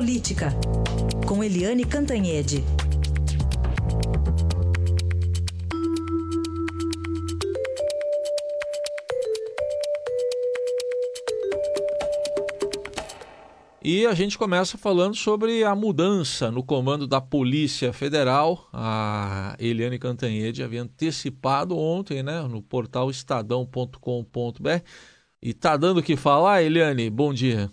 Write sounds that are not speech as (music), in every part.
Política, com Eliane Cantanhede. E a gente começa falando sobre a mudança no comando da Polícia Federal. A Eliane Cantanhede havia antecipado ontem, né, no portal estadão.com.br. E tá dando o que falar, Eliane? Bom dia.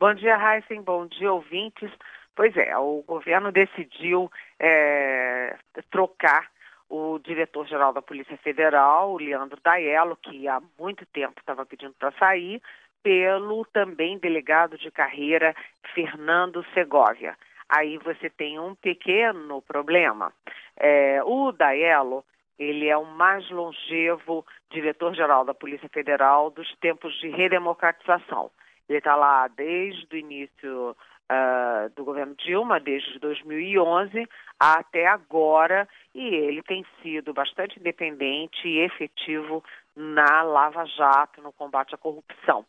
Bom dia, Heisen. Bom dia, ouvintes. Pois é, o governo decidiu é, trocar o diretor-geral da Polícia Federal, o Leandro Daiello, que há muito tempo estava pedindo para sair, pelo também delegado de carreira Fernando Segovia. Aí você tem um pequeno problema. É, o Daelo, ele é o mais longevo diretor-geral da Polícia Federal dos tempos de redemocratização. Ele está lá desde o início uh, do governo Dilma, desde 2011 até agora, e ele tem sido bastante independente e efetivo na Lava Jato, no combate à corrupção.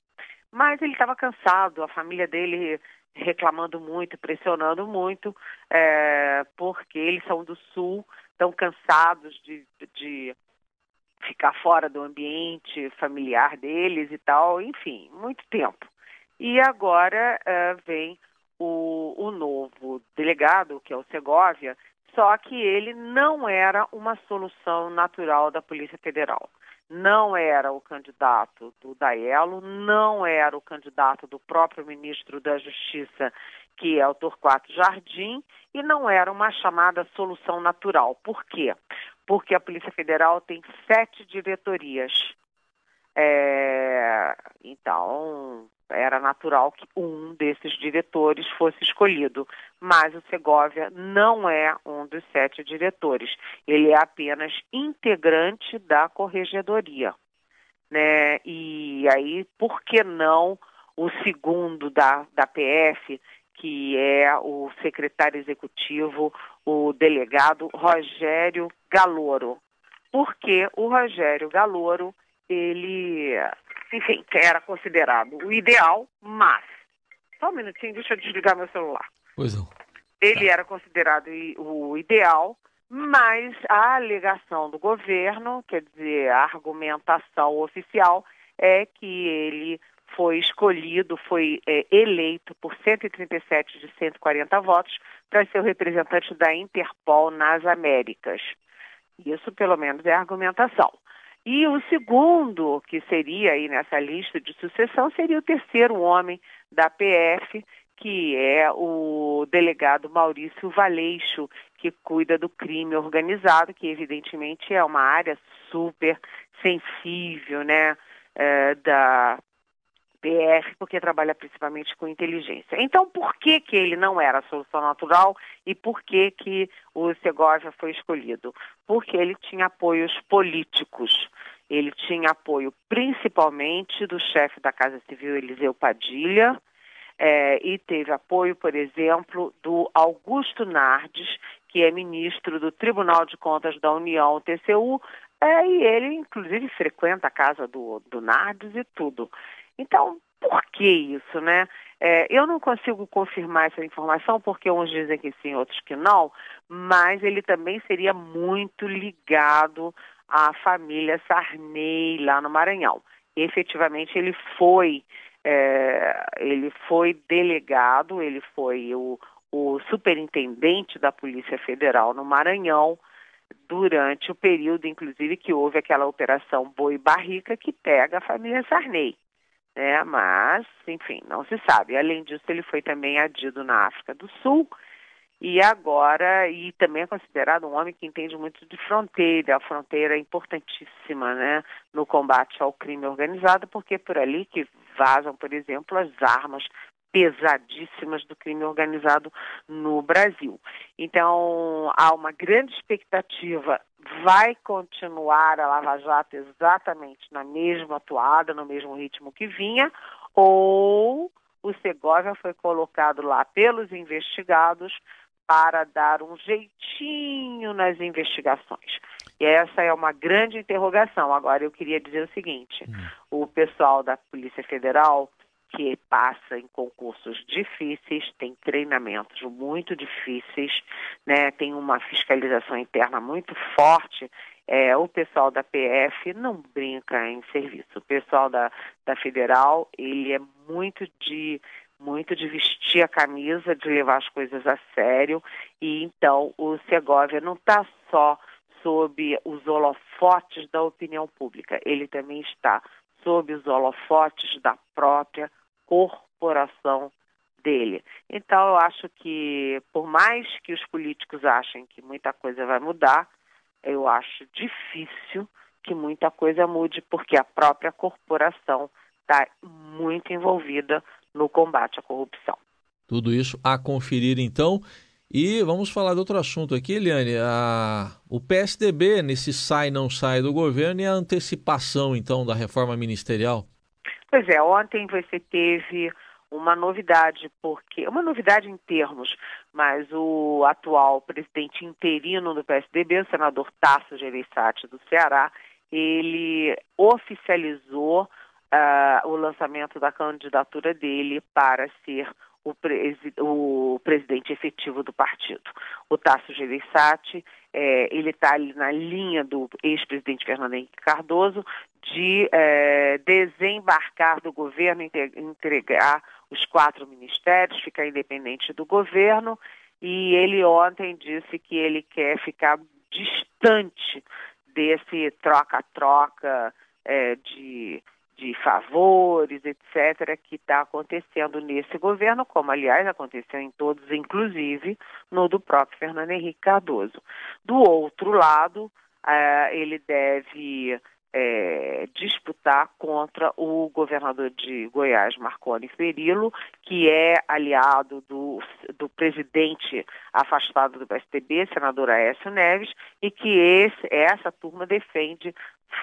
Mas ele estava cansado, a família dele reclamando muito, pressionando muito, é, porque eles são do Sul, estão cansados de, de ficar fora do ambiente familiar deles e tal, enfim, muito tempo. E agora é, vem o, o novo delegado, que é o Segovia, só que ele não era uma solução natural da Polícia Federal não era o candidato do Daelo, não era o candidato do próprio ministro da Justiça, que é o Torquato Jardim, e não era uma chamada solução natural. Por quê? Porque a Polícia Federal tem sete diretorias. É, então, era natural que um desses diretores fosse escolhido, mas o Segovia não é um dos sete diretores. Ele é apenas integrante da corregedoria. Né? E aí, por que não o segundo da, da PF, que é o secretário executivo, o delegado Rogério Galoro? Porque o Rogério Galoro, ele enfim, que era considerado o ideal, mas. Só um minutinho, deixa eu desligar meu celular. Pois não. Ele era considerado o ideal, mas a alegação do governo, quer dizer, a argumentação oficial, é que ele foi escolhido, foi é, eleito por 137 de 140 votos para ser o representante da Interpol nas Américas. Isso, pelo menos, é a argumentação. E o segundo, que seria aí nessa lista de sucessão, seria o terceiro homem da PF, que é o delegado Maurício Valeixo, que cuida do crime organizado, que evidentemente é uma área super sensível, né, é, da PF, porque trabalha principalmente com inteligência. Então, por que, que ele não era a solução natural e por que, que o Segovia foi escolhido? Porque ele tinha apoios políticos. Ele tinha apoio principalmente do chefe da Casa Civil, Eliseu Padilha, é, e teve apoio, por exemplo, do Augusto Nardes, que é ministro do Tribunal de Contas da União, TCU, é, e ele, inclusive, frequenta a casa do, do Nardes e tudo. Então, por que isso, né? É, eu não consigo confirmar essa informação, porque uns dizem que sim, outros que não, mas ele também seria muito ligado à família Sarney lá no Maranhão. E, efetivamente, ele foi, é, ele foi delegado, ele foi o, o superintendente da Polícia Federal no Maranhão, durante o período, inclusive, que houve aquela operação Boi Barrica que pega a família Sarney né? Mas, enfim, não se sabe. Além disso, ele foi também adido na África do Sul e agora, e também é considerado um homem que entende muito de fronteira, a fronteira é importantíssima, né, no combate ao crime organizado, porque é por ali que vazam, por exemplo, as armas pesadíssimas do crime organizado no Brasil. Então, há uma grande expectativa. Vai continuar a Lava Jato exatamente na mesma atuada, no mesmo ritmo que vinha, ou o Segovia foi colocado lá pelos investigados para dar um jeitinho nas investigações. E essa é uma grande interrogação. Agora, eu queria dizer o seguinte: hum. o pessoal da Polícia Federal que passa em concursos difíceis, tem treinamentos muito difíceis, né? tem uma fiscalização interna muito forte. É, o pessoal da PF não brinca em serviço. O pessoal da, da Federal, ele é muito de muito de vestir a camisa, de levar as coisas a sério. E então o Segovia não está só sob os holofotes da opinião pública, ele também está sob os holofotes da própria corporação dele. Então eu acho que por mais que os políticos achem que muita coisa vai mudar, eu acho difícil que muita coisa mude, porque a própria corporação está muito envolvida no combate à corrupção. Tudo isso a conferir então. E vamos falar de outro assunto aqui, Eliane. A... O PSDB, nesse sai não sai do governo, e a antecipação então da reforma ministerial? Pois é, ontem você teve uma novidade, porque uma novidade em termos, mas o atual presidente interino do PSDB, o senador Tasso Gereissati do Ceará, ele oficializou uh, o lançamento da candidatura dele para ser o, presi o presidente efetivo do partido. O Tasso Gereissati, é, ele está na linha do ex-presidente Fernando Henrique Cardoso de é, desembarcar do governo, entregar os quatro ministérios, ficar independente do governo, e ele ontem disse que ele quer ficar distante desse troca-troca é, de de favores, etc., que está acontecendo nesse governo, como aliás aconteceu em todos, inclusive no do próprio Fernando Henrique Cardoso. Do outro lado, eh, ele deve é, disputar contra o governador de Goiás, Marconi Perillo, que é aliado do, do presidente afastado do PSDB, senador Aécio Neves, e que esse, essa turma defende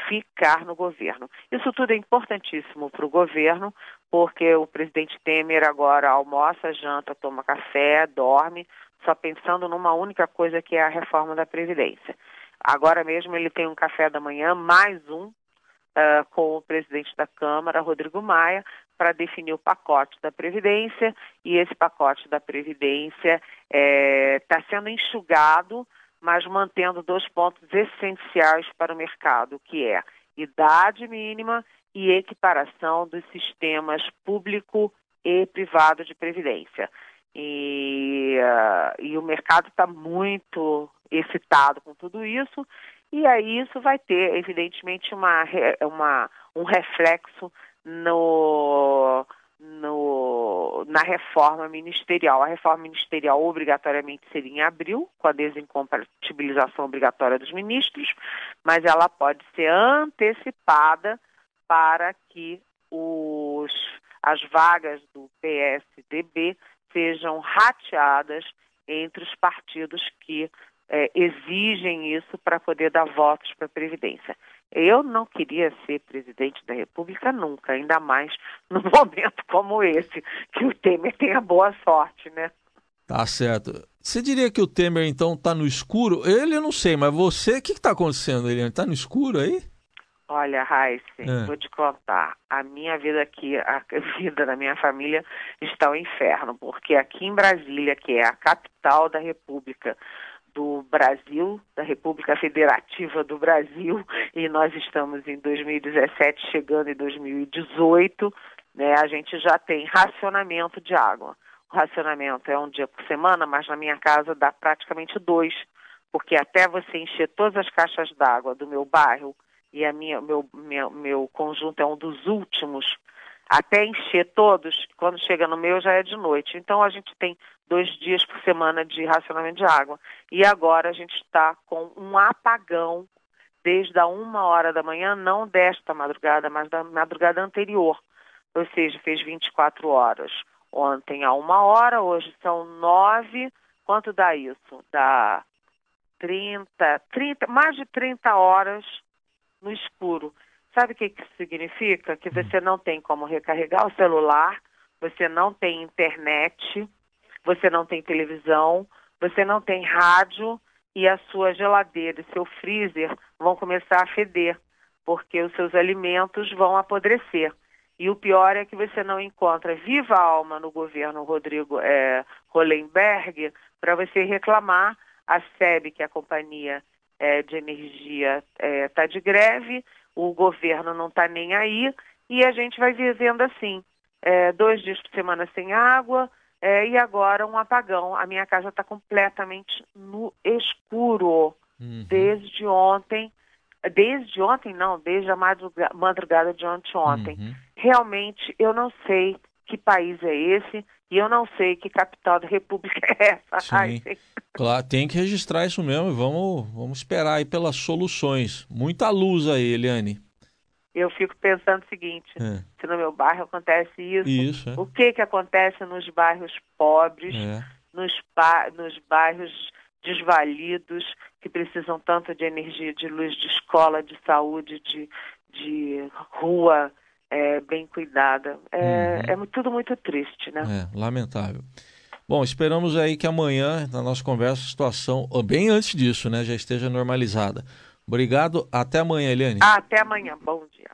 ficar no governo. Isso tudo é importantíssimo para o governo, porque o presidente Temer agora almoça, janta, toma café, dorme, só pensando numa única coisa que é a reforma da Previdência. Agora mesmo ele tem um café da manhã, mais um, uh, com o presidente da Câmara, Rodrigo Maia, para definir o pacote da Previdência, e esse pacote da Previdência está é, tá sendo enxugado, mas mantendo dois pontos essenciais para o mercado, que é idade mínima e equiparação dos sistemas público e privado de previdência. E, uh, e o mercado está muito excitado com tudo isso, e aí isso vai ter, evidentemente, uma, uma, um reflexo no, no, na reforma ministerial. A reforma ministerial obrigatoriamente seria em abril, com a desincompatibilização obrigatória dos ministros, mas ela pode ser antecipada para que os, as vagas do PSDB sejam rateadas entre os partidos que é, exigem isso para poder dar votos para a Previdência. Eu não queria ser presidente da República nunca, ainda mais (laughs) num momento como esse, que o Temer tenha boa sorte, né? Tá certo. Você diria que o Temer, então, está no escuro? Ele eu não sei, mas você, o que está acontecendo, Eliane? Está no escuro aí? Olha, Raíssa, é. vou te contar. A minha vida aqui, a (laughs) vida da minha família está ao inferno, porque aqui em Brasília, que é a capital da República, do Brasil, da República Federativa do Brasil, e nós estamos em 2017 chegando em 2018, né, a gente já tem racionamento de água. O racionamento é um dia por semana, mas na minha casa dá praticamente dois, porque até você encher todas as caixas d'água do meu bairro, e a minha, meu, meu, meu conjunto é um dos últimos até encher todos, quando chega no meu já é de noite. Então a gente tem dois dias por semana de racionamento de água. E agora a gente está com um apagão desde a uma hora da manhã, não desta madrugada, mas da madrugada anterior. Ou seja, fez 24 horas. Ontem a uma hora, hoje são nove. Quanto dá isso? Dá 30, 30, mais de 30 horas no escuro. Sabe o que, que significa? Que hum. você não tem como recarregar o celular, você não tem internet, você não tem televisão, você não tem rádio e a sua geladeira e seu freezer vão começar a feder, porque os seus alimentos vão apodrecer. E o pior é que você não encontra viva alma no governo Rodrigo é, Hollenberg para você reclamar. A SEB, que é a companhia é, de energia, está é, tá de greve, o governo não está nem aí e a gente vai vivendo assim, é, dois dias por semana sem água é, e agora um apagão. A minha casa está completamente no escuro uhum. desde ontem. Desde ontem, não, desde a madrugada de ontem. ontem. Uhum. Realmente, eu não sei que país é esse e eu não sei que capital da república é essa. Sim. Ai, claro, tem que registrar isso mesmo e vamos, vamos esperar aí pelas soluções. Muita luz aí, Eliane eu fico pensando o seguinte, é. se no meu bairro acontece isso, isso é. o que que acontece nos bairros pobres, é. nos, nos bairros desvalidos, que precisam tanto de energia, de luz, de escola, de saúde, de, de rua é, bem cuidada. É, uhum. é tudo muito triste, né? É, lamentável. Bom, esperamos aí que amanhã, na nossa conversa, a situação, bem antes disso, né, já esteja normalizada. Obrigado. Até amanhã, Eliane. Até amanhã. Bom dia.